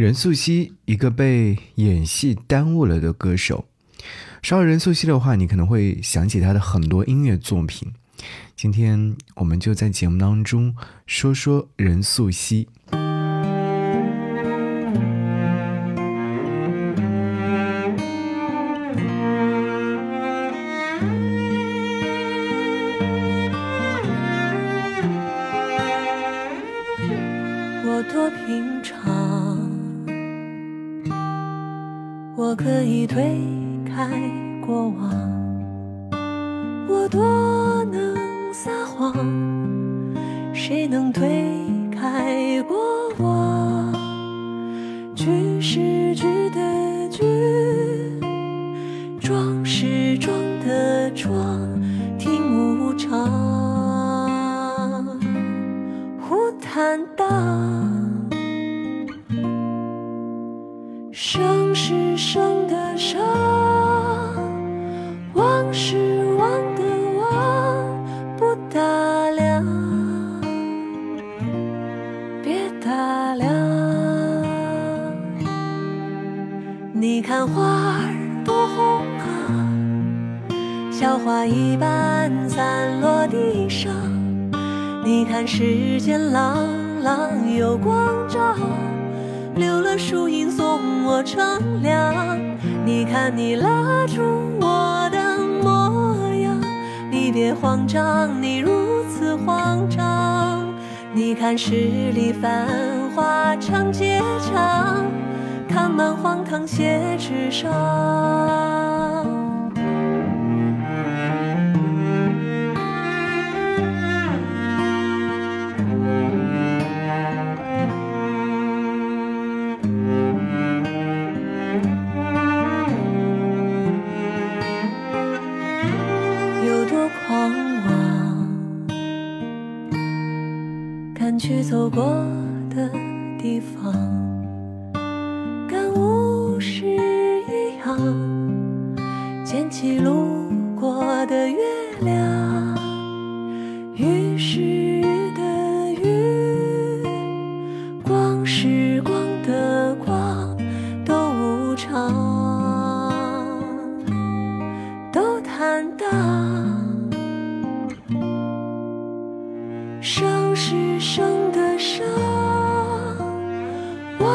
任素汐，一个被演戏耽误了的歌手。说到任素汐的话，你可能会想起她的很多音乐作品。今天我们就在节目当中说说任素汐。可以推开过往，我多能撒谎，谁能推开过往？句是句的句，装是装的装，听无常，忽坦荡。失望的望，不打量，别打量。你看花儿多红啊，小花一般散落地上。你看世间朗朗有光照。留了树荫送我乘凉，你看你拉你如此慌张。你看十里繁华长街长，看满荒唐写纸上。敢去走过的地方，感悟是一样，捡起路过的月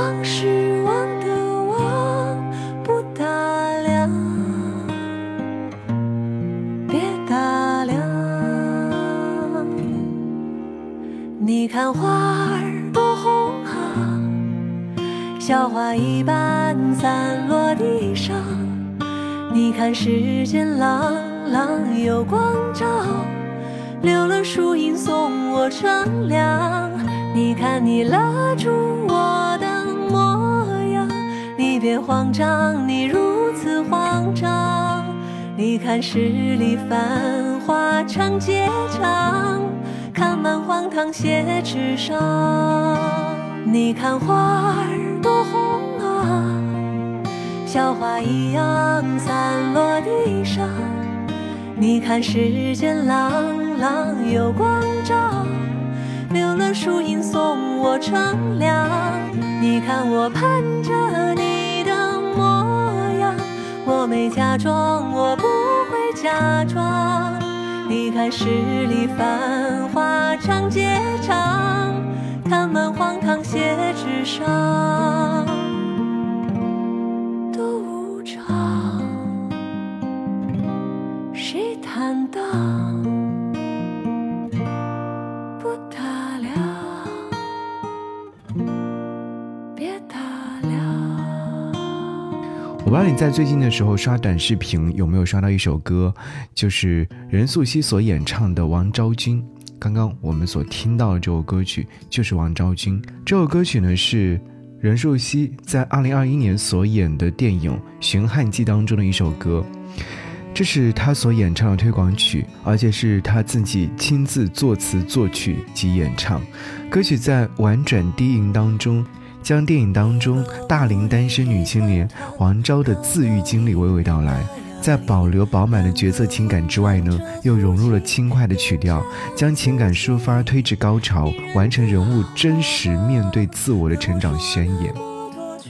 忘是忘的忘，不打量，别打量。你看花儿多红啊，小花一般散落地上。你看世间朗朗有光照，留了树荫送我乘凉。你看你拉住，别慌张，你如此慌张。你看十里繁华长街长，看满荒唐写纸上。你看花儿多红啊。小花一样散落地上，你看世间朗朗有光照，留了树荫送我乘凉。你看我盼着你，我没假装，我不会假装。你看十里繁华长街长，看满荒唐写纸上。我不知道你在最近的时候刷短视频有没有刷到一首歌，就是任素汐所演唱的《王昭君》。刚刚我们所听到的这首歌曲就是《王昭君》。这首歌曲呢是任素汐在2021年所演的电影《寻汉记》当中的一首歌，这是她所演唱的推广曲，而且是她自己亲自作词作曲及演唱。歌曲在婉转低吟当中。将电影当中大龄单身女青年王昭的自愈经历娓娓道来，在保留饱满的角色情感之外呢，又融入了轻快的曲调，将情感抒发推至高潮，完成人物真实面对自我的成长宣言。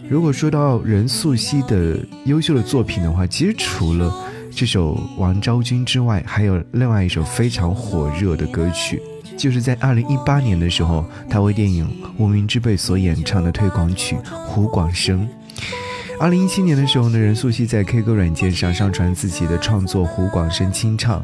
如果说到任素汐的优秀的作品的话，其实除了这首《王昭君》之外，还有另外一首非常火热的歌曲，就是在二零一八年的时候，他为电影《无名之辈》所演唱的推广曲《胡广生》。二零一七年的时候呢，任素汐在 K 歌软件上上传自己的创作《胡广生清唱》，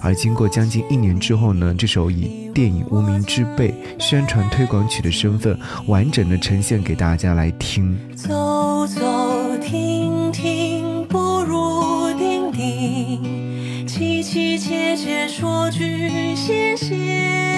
而经过将近一年之后呢，这首以电影《无名之辈》宣传推广曲的身份，完整的呈现给大家来听。走走停停，不如定定，凄凄切切说句谢谢。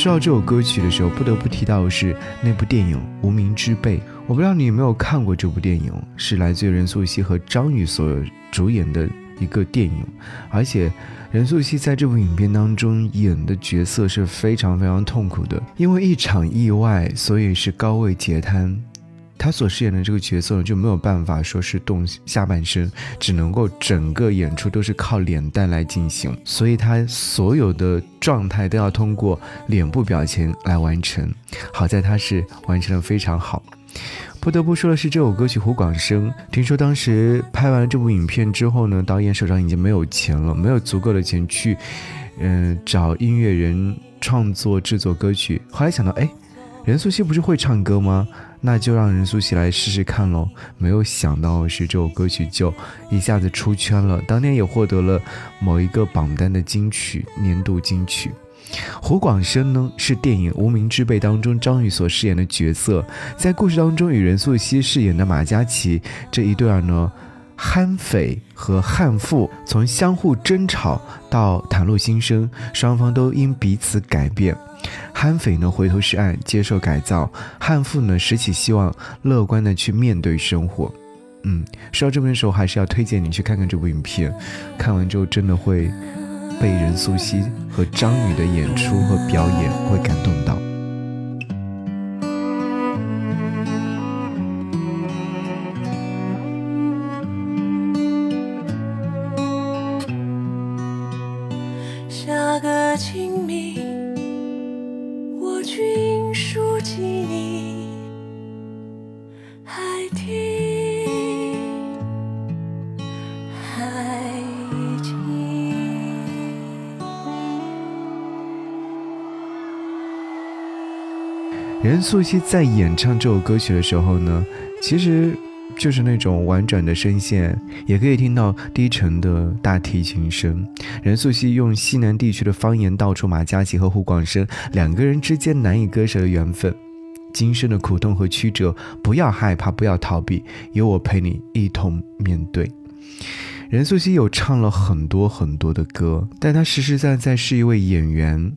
说到这首歌曲的时候，不得不提到的是那部电影《无名之辈》。我不知道你有没有看过这部电影，是来自于任素汐和张宇所主演的一个电影。而且，任素汐在这部影片当中演的角色是非常非常痛苦的，因为一场意外，所以是高位截瘫。他所饰演的这个角色呢，就没有办法说是动下半身，只能够整个演出都是靠脸蛋来进行，所以他所有的状态都要通过脸部表情来完成。好在他是完成的非常好。不得不说的是，这首歌曲《胡广生》，听说当时拍完这部影片之后呢，导演手上已经没有钱了，没有足够的钱去，嗯，找音乐人创作制作歌曲。后来想到，哎。任素汐不是会唱歌吗？那就让任素汐来试试看喽。没有想到是这首歌曲就一下子出圈了，当年也获得了某一个榜单的金曲年度金曲。胡广生呢是电影《无名之辈》当中张宇所饰演的角色，在故事当中与任素汐饰演的马嘉祺这一对儿呢，悍匪和悍妇从相互争吵到袒露心声，双方都因彼此改变。悍匪呢回头是岸，接受改造；悍妇呢拾起希望，乐观的去面对生活。嗯，说到这边的时候，还是要推荐你去看看这部影片。看完之后，真的会被任素汐和张宇的演出和表演会感动到。任素汐在演唱这首歌曲的时候呢，其实。就是那种婉转的声线，也可以听到低沉的大提琴声。任素汐用西南地区的方言道出马嘉祺和胡广生两个人之间难以割舍的缘分，今生的苦痛和曲折，不要害怕，不要逃避，有我陪你一同面对。任素汐有唱了很多很多的歌，但她实实在在是一位演员。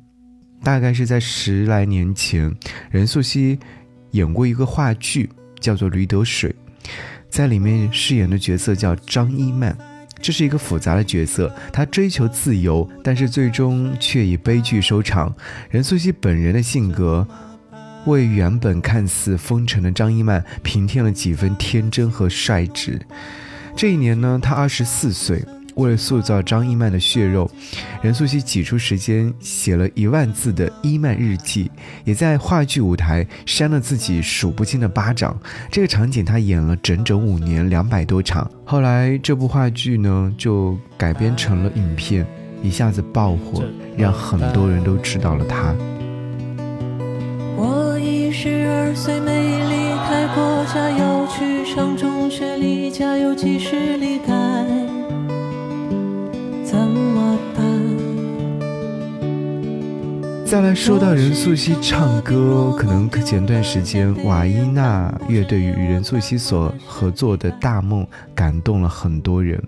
大概是在十来年前，任素汐演过一个话剧，叫做《驴得水》。在里面饰演的角色叫张一曼，这是一个复杂的角色，她追求自由，但是最终却以悲剧收场。任素汐本人的性格，为原本看似风尘的张一曼平添了几分天真和率直。这一年呢，她二十四岁。为了塑造张一曼的血肉，任素汐挤出时间写了一万字的伊曼日记，也在话剧舞台扇了自己数不清的巴掌。这个场景她演了整整五年，两百多场。后来这部话剧呢就改编成了影片，一下子爆火，让很多人都知道了她。我已十二岁没离开过家，要去上中学，离家有几十里开。再来说到任素汐唱歌，可能前段时间瓦伊娜乐队与任素汐所合作的《大梦》感动了很多人。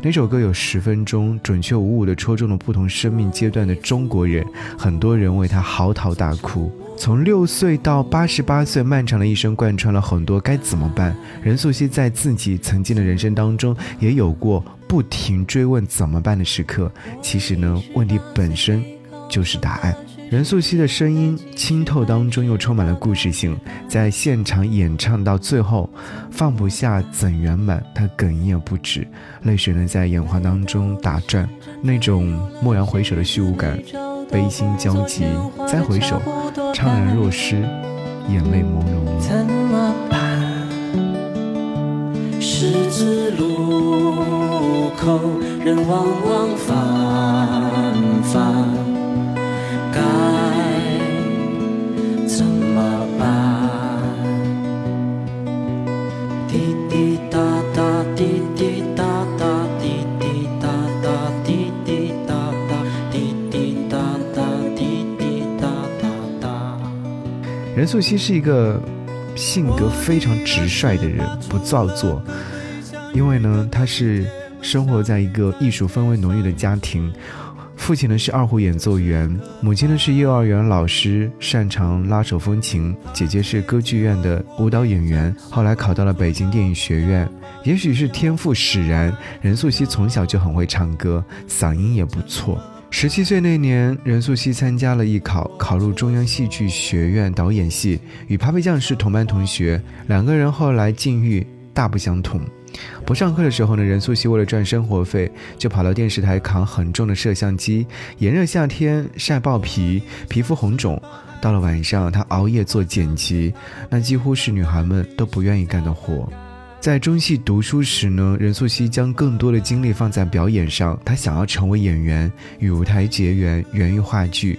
那首歌有十分钟，准确无误地戳中了不同生命阶段的中国人，很多人为他嚎啕大哭。从六岁到八十八岁，漫长的一生贯穿了很多该怎么办。任素汐在自己曾经的人生当中，也有过不停追问怎么办的时刻。其实呢，问题本身就是答案。任素汐的声音清透当中又充满了故事性，在现场演唱到最后，放不下怎圆满，她哽咽不止，泪水呢在眼眶当中打转，那种蓦然回首的虚无感，悲心交集，再回首，怅然若失，眼泪朦胧。怎么办？十字路口，人往往繁繁。素汐是一个性格非常直率的人，不造作。因为呢，他是生活在一个艺术氛围浓郁的家庭，父亲呢是二胡演奏员，母亲呢是幼儿园老师，擅长拉手风琴。姐姐是歌剧院的舞蹈演员，后来考到了北京电影学院。也许是天赋使然，任素汐从小就很会唱歌，嗓音也不错。十七岁那年，任素汐参加了艺考，考入中央戏剧学院导演系，与 Papi 酱是同班同学。两个人后来境遇大不相同。不上课的时候呢，任素汐为了赚生活费，就跑到电视台扛很重的摄像机。炎热夏天晒爆皮，皮肤红肿。到了晚上，她熬夜做剪辑，那几乎是女孩们都不愿意干的活。在中戏读书时呢，任素汐将更多的精力放在表演上。她想要成为演员，与舞台结缘，源于话剧。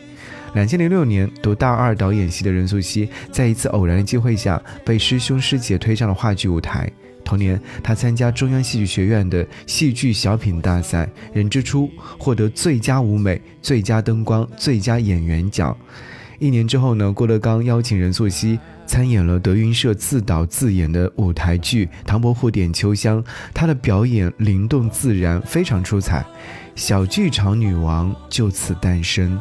两千零六年，读大二导演系的任素汐，在一次偶然的机会下，被师兄师姐推上了话剧舞台。同年，她参加中央戏剧学院的戏剧小品大赛，人之初获得最佳舞美、最佳灯光、最佳演员奖。一年之后呢，郭德纲邀请任素汐。参演了德云社自导自演的舞台剧《唐伯虎点秋香》，她的表演灵动自然，非常出彩，小剧场女王就此诞生。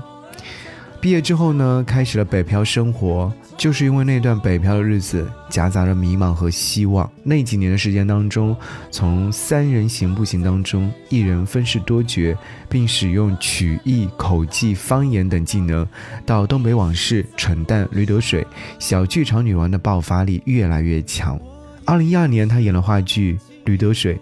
毕业之后呢，开始了北漂生活。就是因为那段北漂的日子，夹杂着迷茫和希望。那几年的时间当中，从三人行不行当中，一人分饰多角，并使用曲艺、口技、方言等技能，到东北往事、蠢蛋、驴得水，小剧场女王的爆发力越来越强。二零一二年，她演了话剧《驴得水》。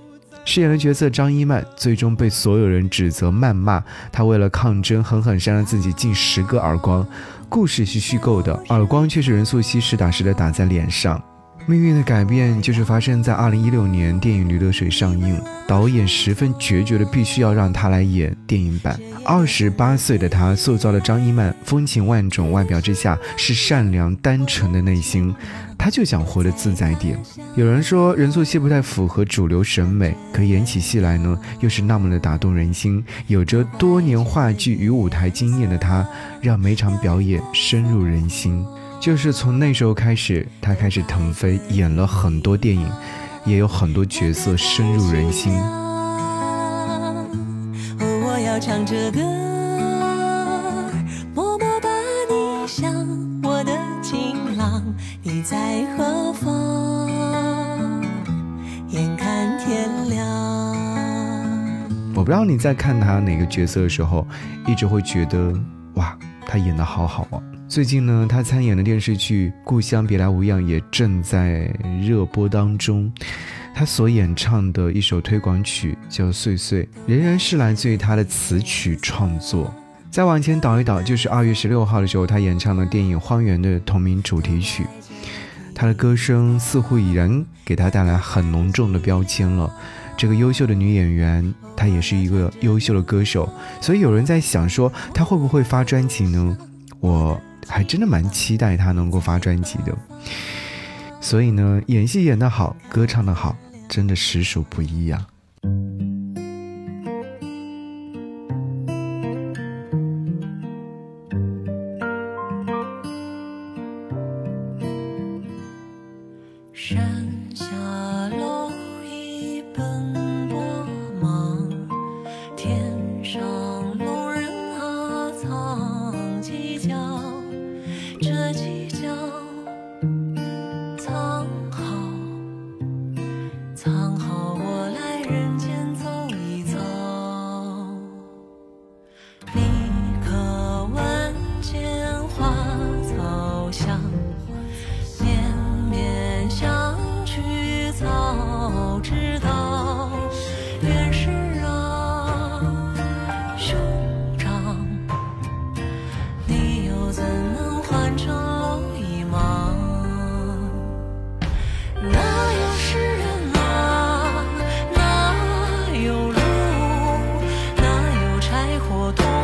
饰演的角色张一曼最终被所有人指责谩骂，她为了抗争，狠狠扇了自己近十个耳光。故事是虚构的，耳光却是任素汐实打实的打在脸上。命运的改变就是发生在二零一六年，电影《驴得水》上映，导演十分决绝的必须要让他来演电影版。二十八岁的他塑造了张一曼风情万种，外表之下是善良单纯的内心。他就想活得自在点。有人说任素汐不太符合主流审美，可演起戏来呢，又是那么的打动人心。有着多年话剧与舞台经验的她，让每场表演深入人心。就是从那时候开始，他开始腾飞，演了很多电影，也有很多角色深入人心。我要唱着歌，默默把你想，我的情郎，你在何方？眼看天亮。我不知道你在看他哪个角色的时候，一直会觉得哇，他演的好好啊。最近呢，他参演的电视剧《故乡别来无恙》也正在热播当中。他所演唱的一首推广曲叫《岁岁》，仍然是来自于他的词曲创作。再往前倒一倒，就是二月十六号的时候，他演唱了电影《荒原》的同名主题曲。他的歌声似乎已然给他带来很浓重的标签了。这个优秀的女演员，她也是一个优秀的歌手，所以有人在想说，她会不会发专辑呢？我。还真的蛮期待他能够发专辑的，所以呢，演戏演得好，歌唱得好，真的实属不易啊。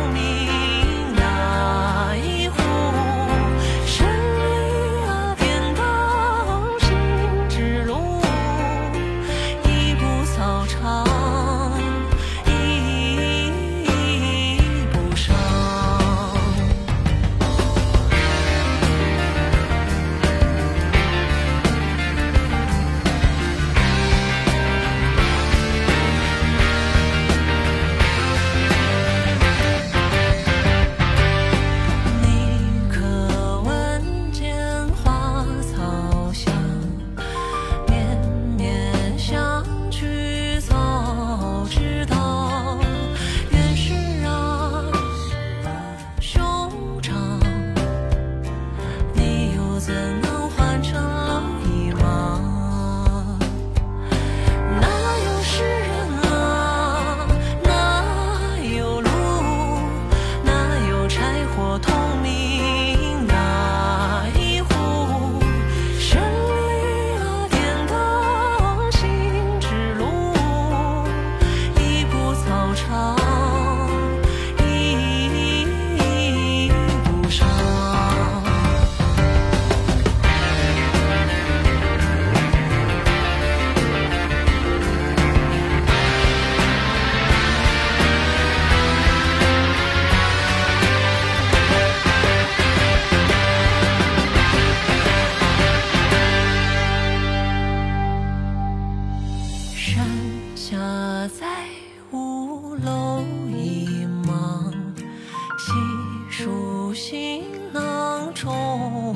me. 山下在五楼一忙，细数行囊中